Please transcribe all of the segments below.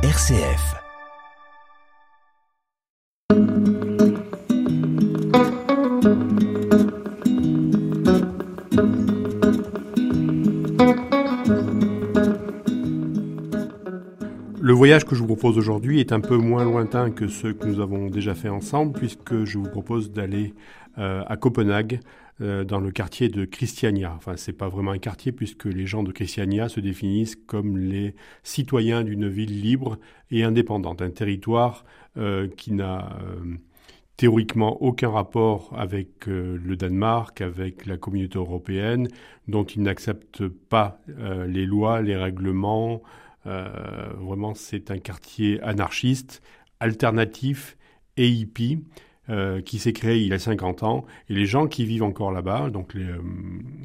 RCF. Le voyage que je vous propose aujourd'hui est un peu moins lointain que ceux que nous avons déjà fait ensemble, puisque je vous propose d'aller euh, à Copenhague, euh, dans le quartier de Christiania. Enfin, c'est pas vraiment un quartier puisque les gens de Christiania se définissent comme les citoyens d'une ville libre et indépendante, un territoire euh, qui n'a théoriquement aucun rapport avec le Danemark, avec la communauté européenne, dont il n'accepte pas les lois, les règlements. vraiment, c'est un quartier anarchiste, alternatif et hippie. Euh, qui s'est créé il y a 50 ans, et les gens qui vivent encore là-bas, donc les, euh,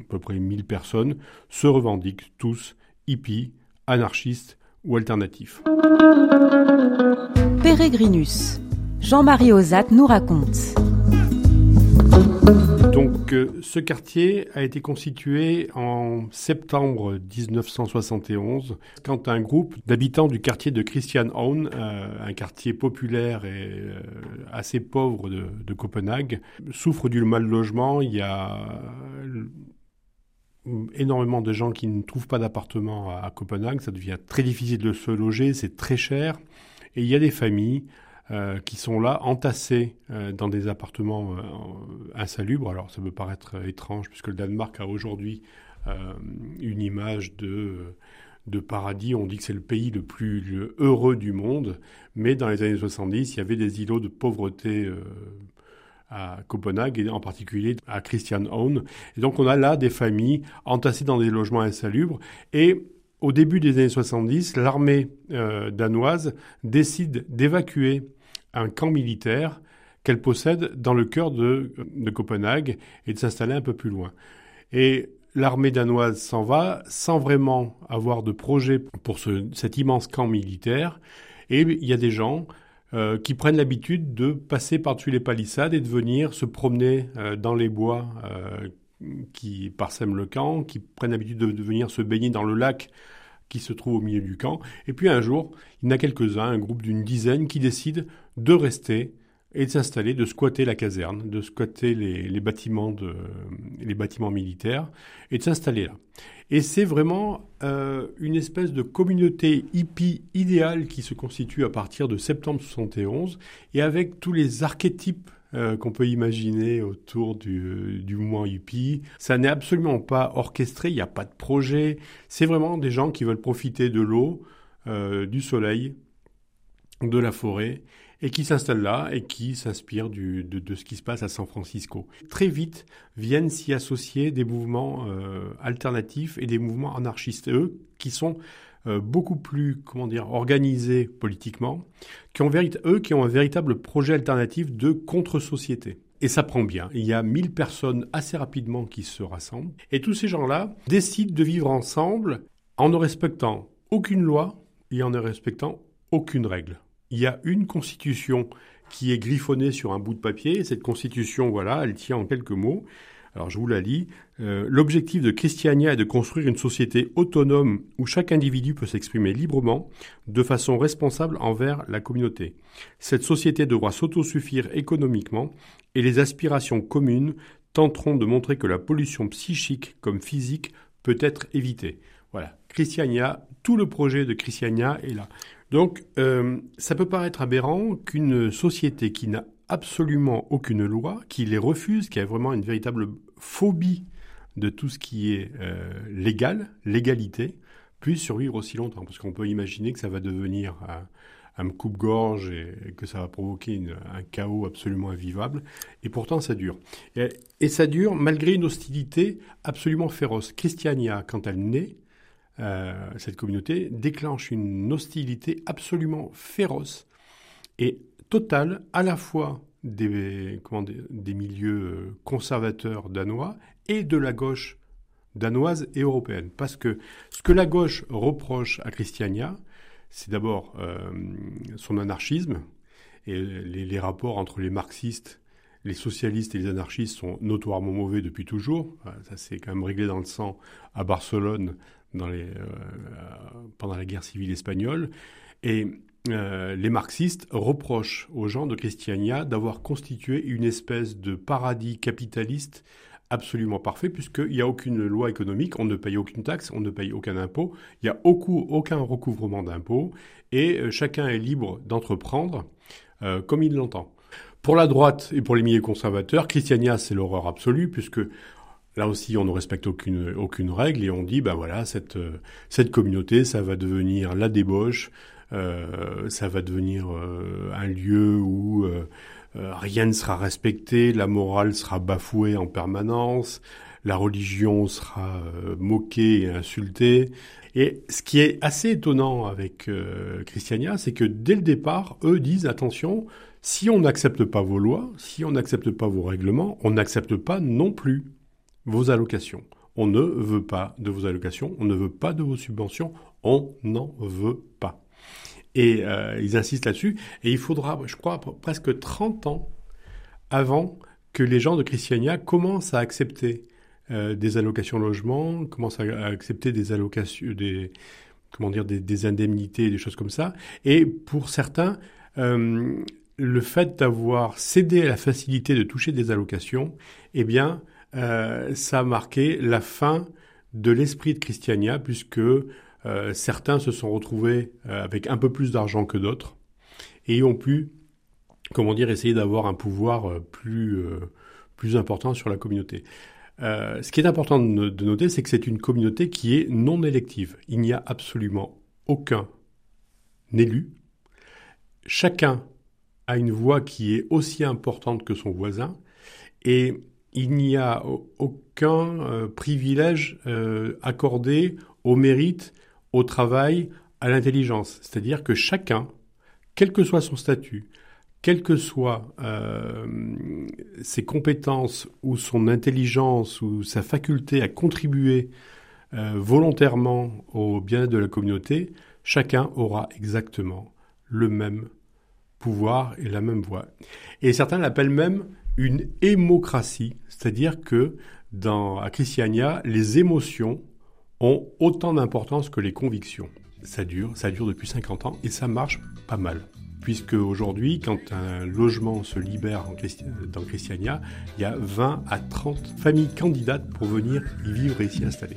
à peu près 1000 personnes, se revendiquent tous hippies, anarchistes ou alternatifs. Pérégrinus. Jean-Marie Ozat nous raconte. Donc, euh, ce quartier a été constitué en septembre 1971 quand un groupe d'habitants du quartier de Christianhavn, euh, un quartier populaire et euh, assez pauvre de, Copenhague, souffre du mal logement. Il y a énormément de gens qui ne trouvent pas d'appartement à Copenhague. Ça devient très difficile de se loger, c'est très cher. Et il y a des familles euh, qui sont là, entassés euh, dans des appartements euh, insalubres. Alors ça peut paraître étrange, puisque le Danemark a aujourd'hui une image de, de paradis. On dit que c'est le pays le plus heureux du monde, mais dans les années 70, il y avait des îlots de pauvreté à Copenhague et en particulier à Christianshavn. Et donc on a là des familles entassées dans des logements insalubres et au début des années 70, l'armée danoise décide d'évacuer un camp militaire qu'elle possède dans le cœur de, Copenhague et de s'installer un peu plus loin. Et l'armée danoise s'en va sans vraiment avoir de projet pour cet immense camp militaire. Et il y a des gens euh, qui prennent l'habitude de passer par-dessus les palissades et de venir se promener euh, dans les bois euh, qui parsèment le camp, qui prennent l'habitude de, de, venir se baigner dans le lac qui se trouve au milieu du camp. Et puis un jour, il y en a quelques-uns, un groupe d'une dizaine, qui décident de rester et de s'installer, de squatter la caserne, de squatter les, bâtiments, militaires et de s'installer là. Et c'est vraiment euh, une espèce de communauté hippie idéale qui se constitue à partir de septembre 71 et avec tous les archétypes euh, qu'on peut imaginer autour du, du mouvement hippie. Ça n'est absolument pas orchestré, il n'y a pas de projet. C'est vraiment des gens qui veulent profiter de l'eau, euh, du soleil, de la forêt et qui s'installent là et qui s'inspirent de, de, ce qui se passe à San Francisco. Très vite viennent s'y associer des mouvements euh, alternatifs et des mouvements anarchistes, eux, qui sont euh, beaucoup plus, comment dire, organisés politiquement, qui ont eux, qui ont un véritable projet alternatif de contre-société. Et ça prend bien. Il y a 1000 personnes assez rapidement qui se rassemblent. Et tous ces gens-là décident de vivre ensemble en ne respectant aucune loi et en ne respectant aucune règle. Il y a une constitution qui est griffonnée sur un bout de papier. Et cette constitution, voilà, elle tient en quelques mots. Alors je vous la lis. Euh, l'objectif de Christiania est de construire une société autonome où chaque individu peut s'exprimer librement, de façon responsable envers la communauté. Cette société devra s'autosuffire économiquement et les aspirations communes tenteront de montrer que la pollution psychique comme physique peut être évitée. Voilà, Christiania, tout le projet de Christiania est là. Donc, euh, ça peut paraître aberrant qu'une société qui n'a absolument aucune loi, qui les refuse, qui a vraiment une véritable phobie de tout ce qui est euh, légal, légalité, puisse survivre aussi longtemps. Parce qu'on peut imaginer que ça va devenir un, coupe-gorge et, que ça va provoquer un chaos absolument invivable. Et pourtant, ça dure. Et, ça dure malgré une hostilité absolument féroce. Christiania, quand elle naît, euh, cette communauté déclenche une hostilité absolument féroce et totale à la fois des, des milieux euh, conservateurs danois et de la gauche danoise et européenne. Parce que ce que la gauche reproche à Christiania, c'est d'abord euh, son anarchisme, et les, rapports entre les marxistes, les socialistes et les anarchistes sont notoirement mauvais depuis toujours. Ça s'est quand même réglé dans le sang à Barcelone les, euh, pendant la guerre civile espagnole. Et euh, les marxistes reprochent aux gens de Christiania d'avoir constitué une espèce de paradis capitaliste absolument parfait, puisqu'il n'y a aucune loi économique, on ne paye aucune taxe, on ne paye aucun impôt, il n'y a aucun recouvrement d'impôts, et euh, chacun est libre d'entreprendre euh, comme il l'entend. Pour la droite et pour les milieux conservateurs, Christiania, c'est l'horreur absolue, puisque Là aussi, on ne respecte aucune, aucune règle et on dit, ben voilà, cette, cette communauté, ça va devenir la débauche, euh, ça va devenir euh, un lieu où euh, rien ne sera respecté, la morale sera bafouée en permanence, la religion sera moquée et insultée. Et ce qui est assez étonnant avec Christiania, c'est que dès le départ, eux disent attention, si on n'accepte pas vos lois, si on n'accepte pas vos règlements, on n'accepte pas non plus vos allocations. On ne veut pas de vos allocations, on ne veut pas de vos subventions, on n'en veut pas. Et euh, ils insistent là-dessus. Et il faudra, je crois, presque 30 ans avant que les gens de Christiania commencent à accepter euh, des allocations logement, commencent à, accepter des allocations, des comment dire, des, indemnités, des choses comme ça. Et pour certains, euh, le fait d'avoir cédé à la facilité de toucher des allocations, eh bien, ça a marqué la fin de l'esprit de Christiania, puisque euh, certains se sont retrouvés euh, avec un peu plus d'argent que d'autres et ont pu, comment dire, essayer d'avoir un pouvoir euh, plus, plus important sur la communauté. ce qui est important de, noter, c'est que c'est une communauté qui est non élective. Il n'y a absolument aucun élu. Chacun a une voix qui est aussi importante que son voisin et il n'y a aucun privilège accordé au mérite au travail, à l'intelligence. C'est-à-dire que chacun, quel que soit son statut, quelles que soient euh, ses compétences ou son intelligence ou sa faculté à contribuer euh, volontairement au bien-être de la communauté, chacun aura exactement le même pouvoir et la même voix. Et certains l'appellent même une hémocratie, c'est-à-dire que dans à Christiania, les émotions ont autant d'importance que les convictions. Ça dure, ça dure depuis 50 ans et ça marche pas mal. Puisque aujourd'hui, quand un logement se libère dans Christiania, il y a 20 à 30 familles candidates pour venir y vivre et s'y installer.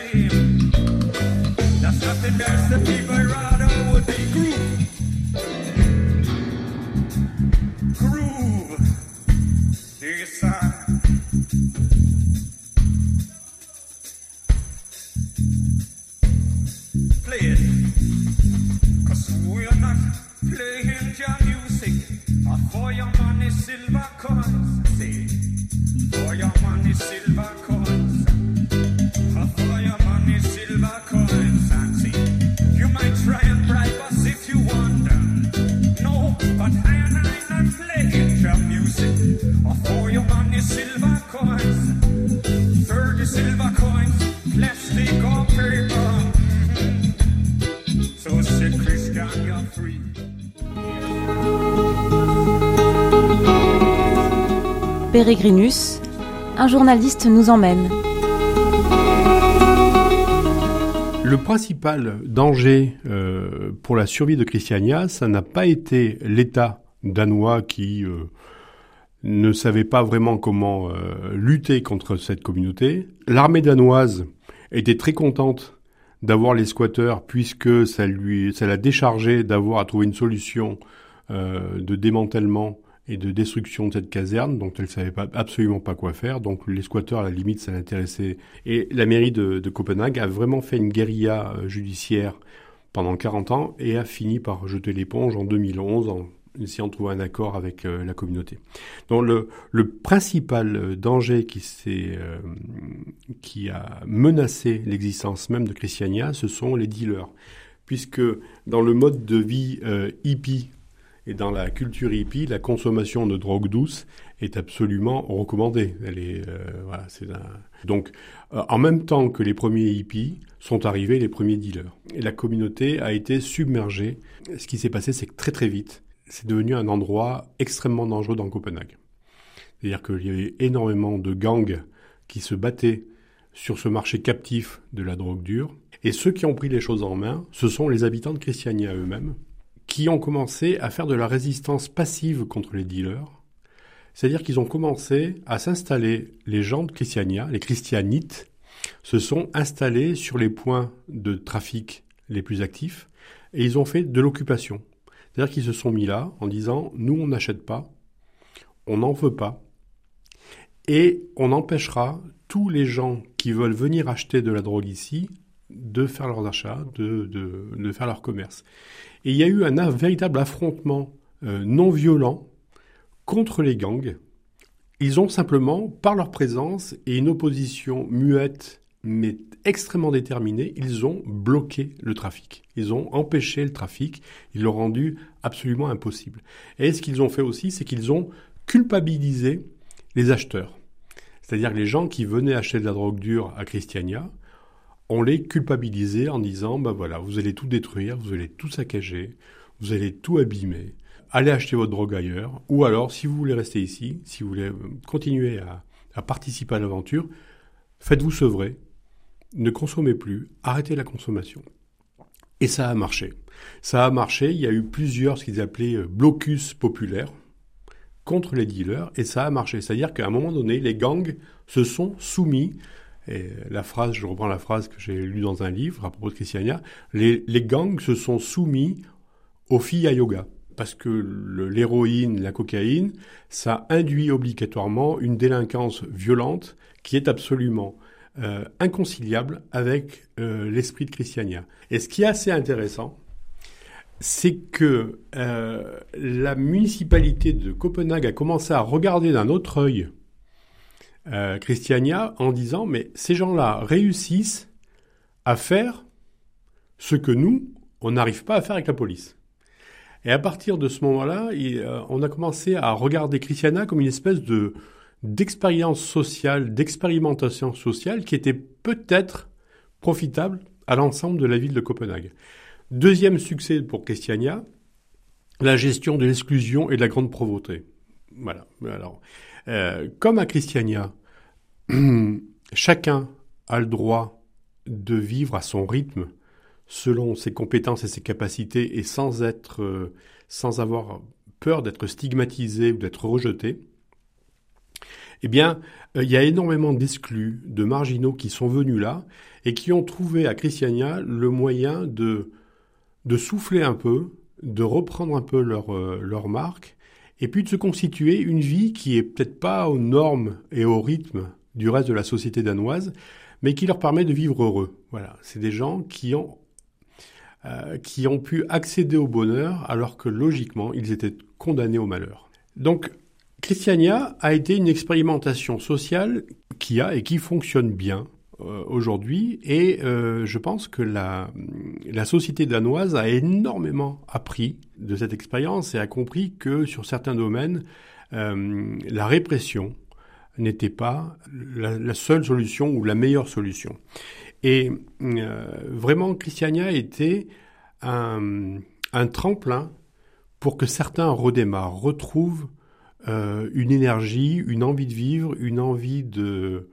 Pérégrinus, un journaliste nous emmène. Le principal danger euh, pour la survie de Christiania, ça n'a pas été l'État danois qui euh, ne savait pas vraiment comment euh, lutter contre cette communauté. L'armée danoise était très contente d'avoir les squatteurs puisque ça lui, ça l'a déchargé d'avoir à trouver une solution de démantèlement et de destruction de cette caserne dont elle savait pas, absolument pas quoi faire. Donc les squatteurs, à la limite, ça l'intéressait. Et la mairie de, Copenhague a vraiment fait une guérilla euh, judiciaire pendant 40 ans et a fini par jeter l'éponge en 2011 en essayant de trouver un accord avec euh, la communauté. Donc le, le principal euh, danger qui, s'est, qui a menacé l'existence même de Christiania, ce sont les dealers. Puisque dans le mode de vie hippie Et dans la culture hippie, la consommation de drogue douce est absolument recommandée. Elle est, euh, voilà, c'est Donc, euh, en même temps que les premiers hippies, sont arrivés les premiers dealers. Et la communauté a été submergée. Ce qui s'est passé, c'est que très très vite, c'est devenu un endroit extrêmement dangereux dans Copenhague. C'est-à-dire qu'il y avait énormément de gangs qui se battaient sur ce marché captif de la drogue dure. Et ceux qui ont pris les choses en main, ce sont les habitants de Christiania eux-mêmes, qui ont commencé à faire de la résistance passive contre les dealers. C'est-à-dire qu'ils ont commencé à s'installer, les gens de Christiania, les christianites, se sont installés sur les points de trafic les plus actifs et ils ont fait de l'occupation. C'est-à-dire qu'ils se sont mis là en disant nous on n'achète pas, on n'en veut pas et on empêchera tous les gens qui veulent venir acheter de la drogue ici de faire leurs achats, de, de, faire leur commerce. Et il y a eu un, véritable affrontement euh, non violent contre les gangs. Ils ont simplement, par leur présence et une opposition muette mais extrêmement déterminée, ils ont bloqué le trafic. Ils ont empêché le trafic, ils l'ont rendu absolument impossible. Et ce qu'ils ont fait aussi, c'est qu'ils ont culpabilisé les acheteurs. C'est-à-dire que les gens qui venaient acheter de la drogue dure à Christiania, on les culpabilisait en disant, ben voilà, vous allez tout détruire, vous allez tout saccager, vous allez tout abîmer, allez acheter votre drogue ailleurs, ou alors, si vous voulez rester ici, si vous voulez euh, continuer à, participer à l'aventure, faites-vous sevrer, ne consommez plus, arrêtez la consommation. Et ça a marché. Ça a marché, il y a eu plusieurs, ce qu'ils appelaient euh, blocus populaires, contre les dealers et ça a marché. C'est-à-dire qu'à un moment donné, les gangs se sont soumis. La phrase, je reprends la phrase que j'ai lue dans un livre à propos de Christiania, les, gangs se sont soumis aux filles à yoga. Parce que l'héroïne, la cocaïne, ça induit obligatoirement une délinquance violente qui est absolument euh, inconciliable avec euh, l'esprit de Christiania. Et ce qui est assez intéressant, c'est que euh, la municipalité de Copenhague a commencé à regarder d'un autre œil euh, Christiania en disant mais ces gens-là réussissent à faire ce que nous, on n'arrive pas à faire avec la police. Et à partir de ce moment-là, euh, on a commencé à regarder Christiania comme une espèce de d'expérience sociale, d'expérimentation sociale qui était peut-être profitable à l'ensemble de la ville de Copenhague. Deuxième succès pour Christiania, la gestion de l'exclusion et de la grande pauvreté. Voilà. Alors, euh, comme à Christiania, chacun a le droit de vivre à son rythme, selon ses compétences et ses capacités, et sans être, euh, sans avoir peur d'être stigmatisé ou d'être rejeté. Eh bien, euh, il y a énormément d'exclus, de marginaux qui sont venus là et qui ont trouvé à Christiania le moyen de de souffler un peu, de reprendre un peu leur, euh, leur marque, et puis de se constituer une vie qui est peut-être pas aux normes et au rythme du reste de la société danoise, mais qui leur permet de vivre heureux. Voilà, c'est des gens qui ont euh, qui ont pu accéder au bonheur alors que logiquement ils étaient condamnés au malheur. Donc Christiania a été une expérimentation sociale qui a et qui fonctionne bien aujourd'hui et euh, je pense que la, société danoise a énormément appris de cette expérience et a compris que sur certains domaines, euh, la répression n'était pas la, seule solution ou la meilleure solution. Et vraiment, Christiania était un, tremplin pour que certains redémarrent, retrouvent une énergie, une envie de vivre, une envie de, euh,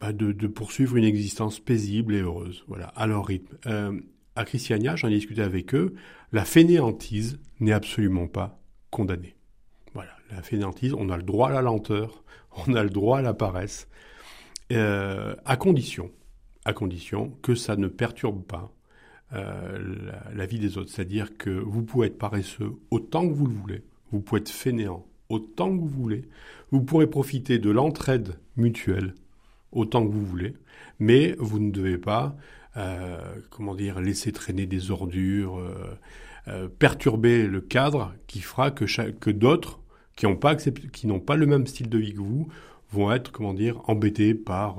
bah, de, poursuivre une existence paisible et heureuse, voilà, à leur rythme. Euh, à Christiania, j'en ai discuté avec eux, la fainéantise n'est absolument pas condamnée. Voilà, la fainéantise, on a le droit à la lenteur, on a le droit à la paresse, euh, à condition, à condition que ça ne perturbe pas la, vie des autres. C'est-à-dire que vous pouvez être paresseux autant que vous le voulez, vous pouvez être fainéant autant que vous voulez, vous pourrez profiter de l'entraide mutuelle autant que vous voulez, mais vous ne devez pas, euh, comment dire, laisser traîner des ordures, euh, euh, perturber le cadre qui fera que, d'autres qui n'ont pas le même style de vie que vous vont être, comment dire, embêtés par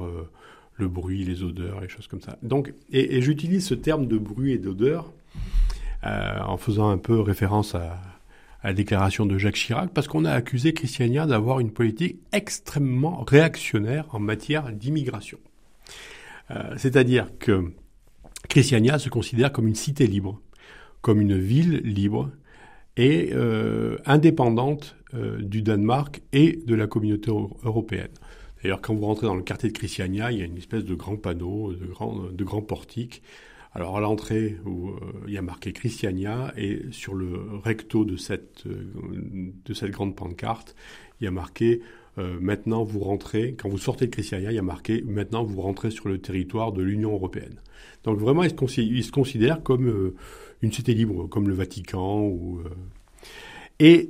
le bruit, les odeurs, les choses comme ça. Donc, et j'utilise ce terme de bruit et d'odeur en faisant un peu référence à, la déclaration de Jacques Chirac, parce qu'on a accusé Christiania d'avoir une politique extrêmement réactionnaire en matière d'immigration. C'est-à-dire que Christiania se considère comme une cité libre, comme une ville libre et indépendante du Danemark et de la communauté européenne. D'ailleurs, quand vous rentrez dans le quartier de Christiania, il y a une espèce de grand panneau, de de grand portique. Alors à l'entrée, euh, il y a marqué Christiania et sur le recto de cette, euh, grande pancarte, il y a marqué euh, maintenant vous rentrez, quand vous sortez de Christiania, il y a marqué maintenant vous rentrez sur le territoire de l'Union européenne. Donc vraiment, il se, il se considère comme une cité libre, comme le Vatican. Ou, et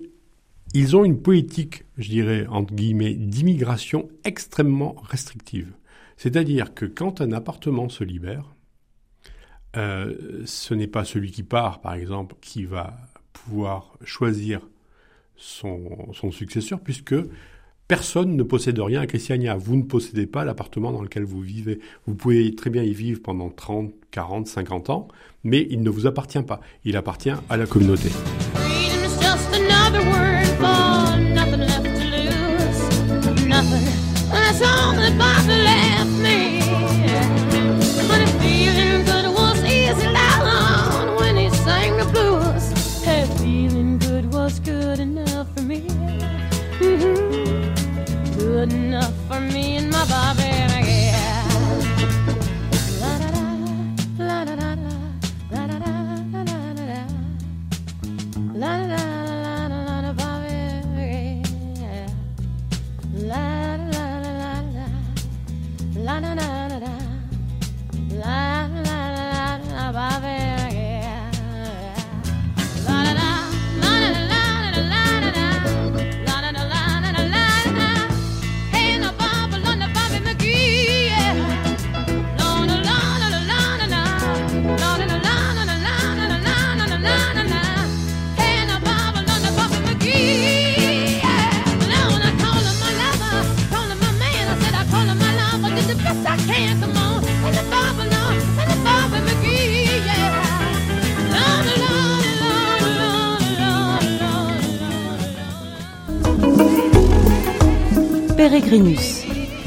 ils ont une politique, je dirais, entre guillemets, d'immigration extrêmement restrictive. C'est-à-dire que quand un appartement se libère, euh, ce n'est pas celui qui part, par exemple, qui va pouvoir choisir son, son, successeur, puisque personne ne possède rien à Christiania. Vous ne possédez pas l'appartement dans lequel vous vivez. Vous pouvez très bien y vivre pendant 30, 40, 50 ans, mais il ne vous appartient pas. Il appartient à la communauté.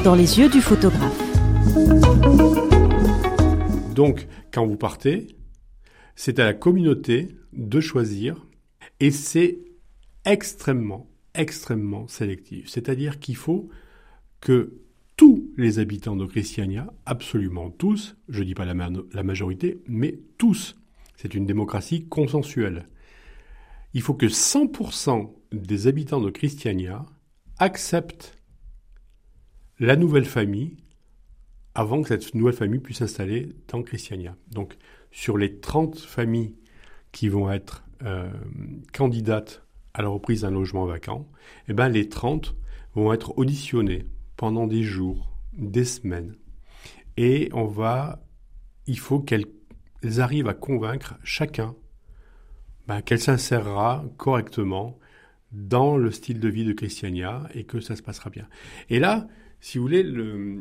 Dans les yeux du photographe. Donc, quand vous partez, c'est à la communauté de choisir et c'est extrêmement, extrêmement sélectif. C'est-à-dire qu'il faut que tous les habitants de Christiania, absolument tous, je ne dis pas la, la majorité, mais tous, c'est une démocratie consensuelle. Il faut que 100% des habitants de Christiania acceptent la nouvelle famille avant que cette nouvelle famille puisse s'installer dans Christiania. Donc, sur les 30 familles qui vont être euh, candidates à la reprise d'un logement vacant, eh ben, les 30 vont être auditionnées pendant des jours, des semaines. Et on va, il faut qu'elles arrivent à convaincre chacun ben, qu'elle s'insérera correctement dans le style de vie de Christiania et que ça se passera bien. Et là, si vous voulez, le,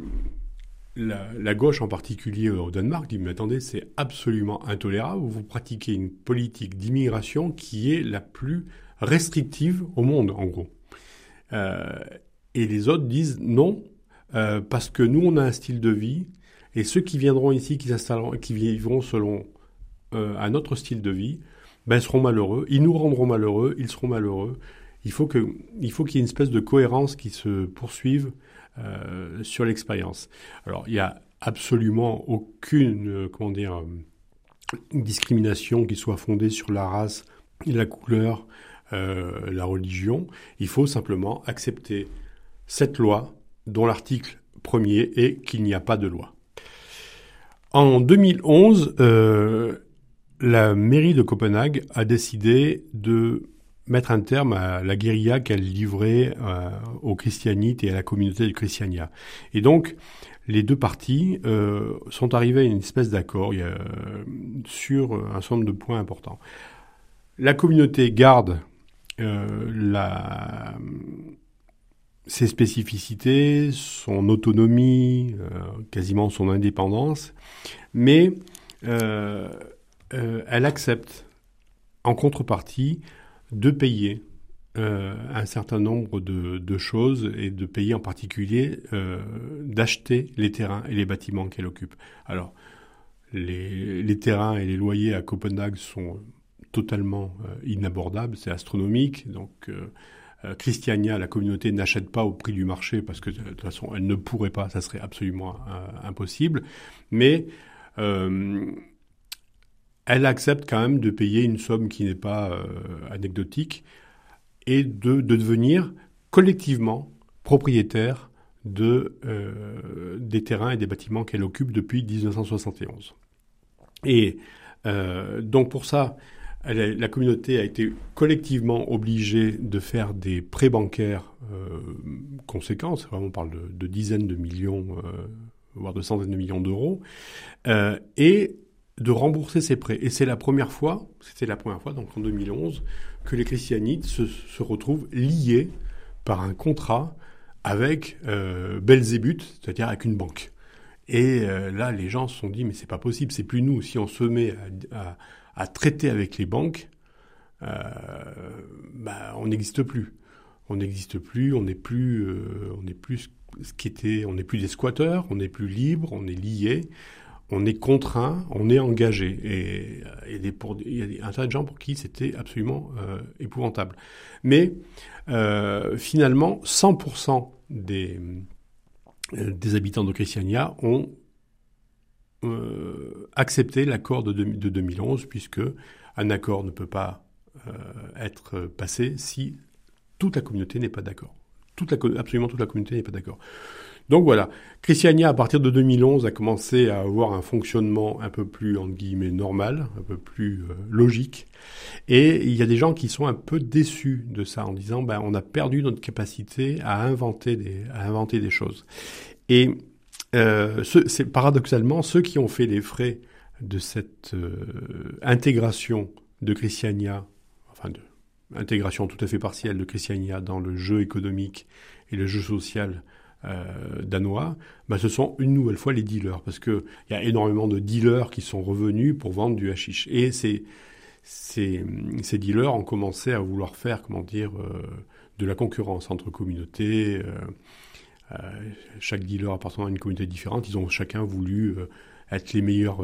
la, gauche en particulier au Danemark dit mais attendez, c'est absolument intolérable. Vous pratiquez une politique d'immigration qui est la plus restrictive au monde, en gros. Euh, et les autres disent non, euh, parce que nous, on a un style de vie, et ceux qui viendront ici, qui qui vivront selon euh, un autre style de vie, ben, seront malheureux. Ils nous rendront malheureux, ils seront malheureux. Il faut que, il faut qu'il y ait une espèce de cohérence qui se poursuive euh, sur l'expérience. Alors, il n'y a absolument aucune, euh, comment dire, euh, discrimination qui soit fondée sur la race, la couleur, la religion. Il faut simplement accepter cette loi dont l'article premier est qu'il n'y a pas de loi. En 2011, la mairie de Copenhague a décidé de mettre un terme à la guérilla qu'elle livrait euh, aux christianites et à la communauté de Christiania. Et donc, les deux parties euh, sont arrivées à une espèce d'accord euh, sur un certain nombre de points importants. La communauté garde ses spécificités, son autonomie, quasiment son indépendance, mais elle accepte en contrepartie de payer euh, un certain nombre de, choses et de payer en particulier euh, d'acheter les terrains et les bâtiments qu'elle occupe. Alors, les, terrains et les loyers à Copenhague sont totalement euh, inabordables, c'est astronomique. Donc, Christiania, la communauté, n'achète pas au prix du marché parce que de toute façon, elle ne pourrait pas, ça serait absolument impossible. Mais elle accepte quand même de payer une somme qui n'est pas euh, anecdotique et de, devenir collectivement propriétaire de, euh, des terrains et des bâtiments qu'elle occupe depuis 1971. Et euh, donc pour ça, la communauté a été collectivement obligée de faire des prêts bancaires conséquents, on parle de, de dizaines de millions, voire de centaines de millions d'euros, et de rembourser ses prêts. Et c'est la première fois, c'était la première fois, donc en 2011, que les christianites se, retrouvent liés par un contrat avec euh, Belzébuth, c'est-à-dire avec une banque. Et euh, là, les gens se sont dit, mais c'est pas possible, c'est plus nous. Si on se met à, traiter avec les banques, euh, bah, on n'existe plus. On n'existe plus, on n'est plus, on n'est plus ce des squatteurs, on n'est plus libre, on est lié on est contraint, on est engagé. Et, il y a un tas de gens pour qui c'était absolument euh, épouvantable. Mais euh, finalement, 100% des, euh, habitants de Christiania ont accepté l'accord de, de, 2011, puisque un accord ne peut pas être passé si toute la communauté n'est pas d'accord. Absolument toute la communauté n'est pas d'accord. Donc voilà, Christiania, à partir de 2011, a commencé à avoir un fonctionnement un peu plus, entre guillemets, normal, un peu plus euh, logique. Et il y a des gens qui sont un peu déçus de ça, en disant, ben, on a perdu notre capacité à inventer des, choses. Et euh, c'est paradoxalement ceux qui ont fait les frais de cette euh, intégration de Christiania, enfin de intégration tout à fait partielle de Christiania dans le jeu économique et le jeu social euh, danois, bah, ce sont une nouvelle fois les dealers, parce qu'il y a énormément de dealers qui sont revenus pour vendre du hashish. Et ces dealers ont commencé à vouloir faire, comment dire, euh, de la concurrence entre communautés. Euh, chaque dealer appartenant à une communauté différente, ils ont chacun voulu être les meilleurs,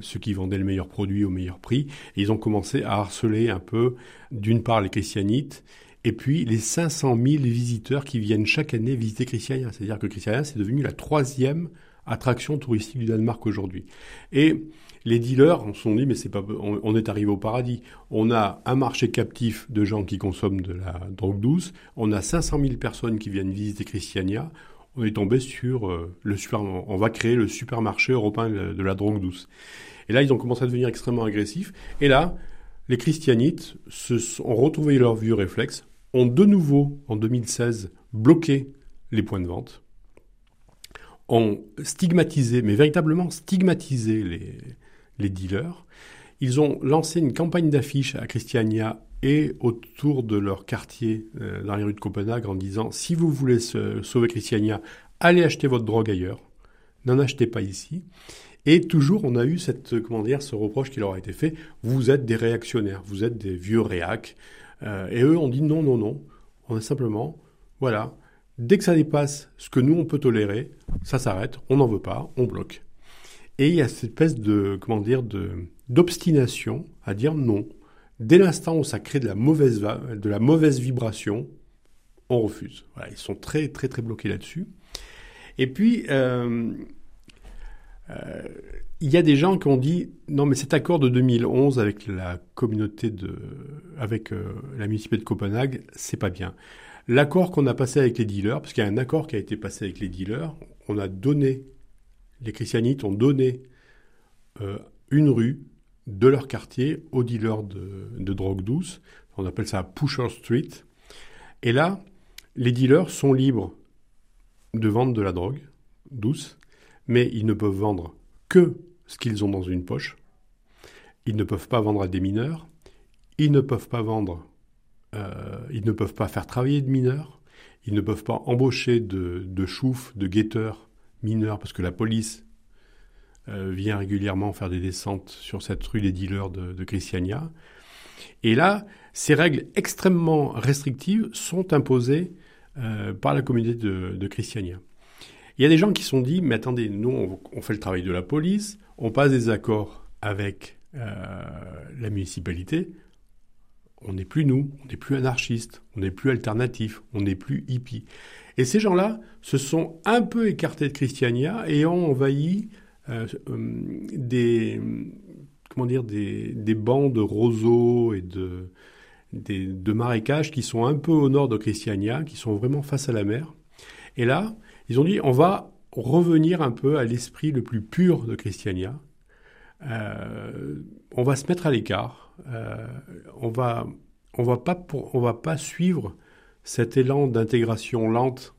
ceux qui vendaient le meilleur produit au meilleur prix. Et ils ont commencé à harceler un peu, d'une part, les christianites et puis les 500 000 visiteurs qui viennent chaque année visiter Christiania. C'est-à-dire que Christiania, c'est devenu la troisième attraction touristique du Danemark aujourd'hui. Et les dealers se sont dit, mais pas, on, est arrivé au paradis. On a un marché captif de gens qui consomment de la drogue douce. On a 500 000 personnes qui viennent visiter Christiania. On est tombé sur euh, le super, on va créer le supermarché européen de la drogue douce. Et là, ils ont commencé à devenir extrêmement agressifs. Et là, les christianites se sont, ont retrouvé leur vieux réflexe ont de nouveau, en 2016, bloqué les points de vente, ont stigmatisé, mais véritablement stigmatisé les, dealers. Ils ont lancé une campagne d'affiches à Christiania et autour de leur quartier euh, dans les rues de Copenhague en disant si vous voulez sauver Christiania, allez acheter votre drogue ailleurs, n'en achetez pas ici. Et toujours, on a eu cette, comment ce reproche qui leur a été fait vous êtes des réactionnaires, vous êtes des vieux réacs, euh, et eux ont dit non, non, non. On a simplement, voilà, dès que ça dépasse ce que nous on peut tolérer, ça s'arrête, on n'en veut pas, on bloque. Et il y a cette espèce de, comment dire, de, d'obstination à dire non. Dès l'instant où ça crée de la mauvaise, de la mauvaise vibration, on refuse. Voilà, ils sont très, très, très bloqués là-dessus. Et puis, euh, euh, il y a des gens qui ont dit non mais cet accord de 2011 avec la communauté de avec euh, la municipalité de Copenhague c'est pas bien. L'accord qu'on a passé avec les dealers parce qu'il y a un accord qui a été passé avec les dealers on a donné les christianites ont donné euh, une rue de leur quartier aux dealers de, de drogue douce. On appelle ça Pusher Street. Et là les dealers sont libres de vendre de la drogue douce mais ils ne peuvent vendre que ce qu'ils ont dans une poche. Ils ne peuvent pas vendre à des mineurs. Ils ne peuvent pas vendre. Euh, ils ne peuvent pas faire travailler de mineurs. Ils ne peuvent pas embaucher de, de de guetteurs mineurs, parce que la police euh, vient régulièrement faire des descentes sur cette rue des dealers de, Christiania. Et là, ces règles extrêmement restrictives sont imposées euh, par la communauté de, de Christiania. Il y a des gens qui se sont dit, mais attendez, nous, on, fait le travail de la police, on passe des accords avec euh, la municipalité, on n'est plus nous, on n'est plus anarchistes, on n'est plus alternatif, on n'est plus hippie. Et ces gens-là se sont un peu écartés de Christiania et ont envahi euh, des, comment dire, des, des bancs de roseaux et de, des, de marécages qui sont un peu au nord de Christiania, qui sont vraiment face à la mer. Et là, ils ont dit, on va revenir un peu à l'esprit le plus pur de Christiania. Euh, on va se mettre à l'écart. Euh, on va, on va pas pour, on va pas suivre cet élan d'intégration lente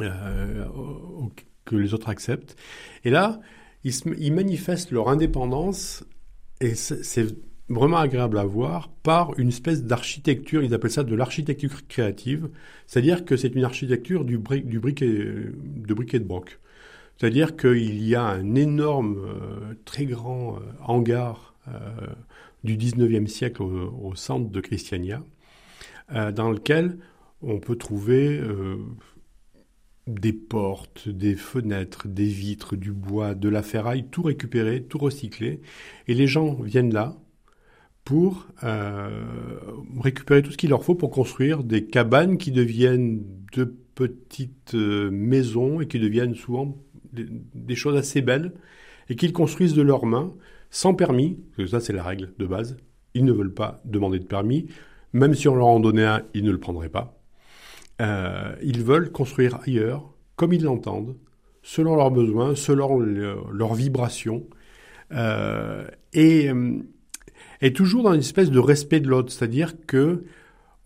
euh, que les autres acceptent. Et là, ils, ils manifestent leur indépendance et c'est vraiment agréable à voir par une espèce d'architecture, ils appellent ça de l'architecture créative, c'est-à-dire que c'est une architecture du, du briquet, de briquet de broc. C'est-à-dire qu'il y a un énorme, euh, très grand euh, hangar euh, du 19e siècle au, centre de Christiania, dans lequel on peut trouver des portes, des fenêtres, des vitres, du bois, de la ferraille, tout récupéré, tout recyclé. Et les gens viennent là, pour euh, récupérer tout ce qu'il leur faut pour construire des cabanes qui deviennent de petites euh, maisons et qui deviennent souvent des, choses assez belles et qu'ils construisent de leurs mains sans permis, parce que ça c'est la règle de base. Ils ne veulent pas demander de permis, même si on leur en donnait un, ils ne le prendraient pas. Euh, ils veulent construire ailleurs, comme ils l'entendent, selon leurs besoins, selon leurs vibrations. et et toujours dans une espèce de respect de l'autre, c'est-à-dire que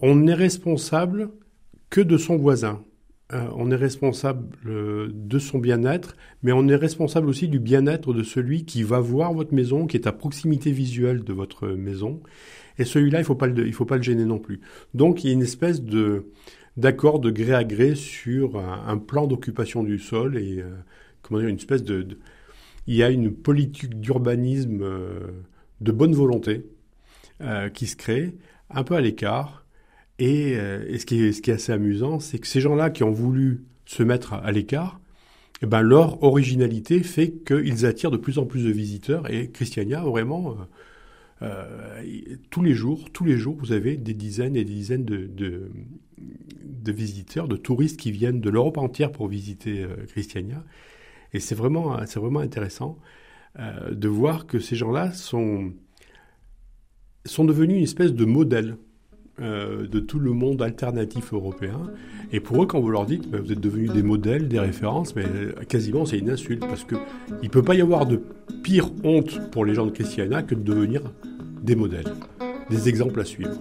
on n'est responsable que de son voisin. Euh, on est responsable euh, de son bien-être, mais on est responsable aussi du bien-être de celui qui va voir votre maison, qui est à proximité visuelle de votre maison. Et celui-là, il faut pas il faut pas le gêner non plus. Donc, il y a une espèce de d'accord de gré à gré sur un, plan d'occupation du sol et euh, comment dire une espèce de, il y a une politique d'urbanisme de bonne volonté euh, qui se crée, un peu à l'écart. Et, euh, ce, qui est, assez amusant, c'est que ces gens-là qui ont voulu se mettre à, l'écart, eh ben leur originalité fait qu'ils attirent de plus en plus de visiteurs. Et Christiania, vraiment, euh, tous les jours, tous les jours, vous avez des dizaines et des dizaines de, de, visiteurs, de touristes qui viennent de l'Europe entière pour visiter Christiania. Et c'est vraiment, c'est vraiment intéressant. Euh, de voir que ces gens-là sont, sont devenus une espèce de modèle euh, de tout le monde alternatif européen. Et pour eux, quand vous leur dites, bah, vous êtes devenus des modèles, des références, mais quasiment c'est une insulte, parce qu'il ne peut pas y avoir de pire honte pour les gens de Christiana que de devenir des modèles, des exemples à suivre.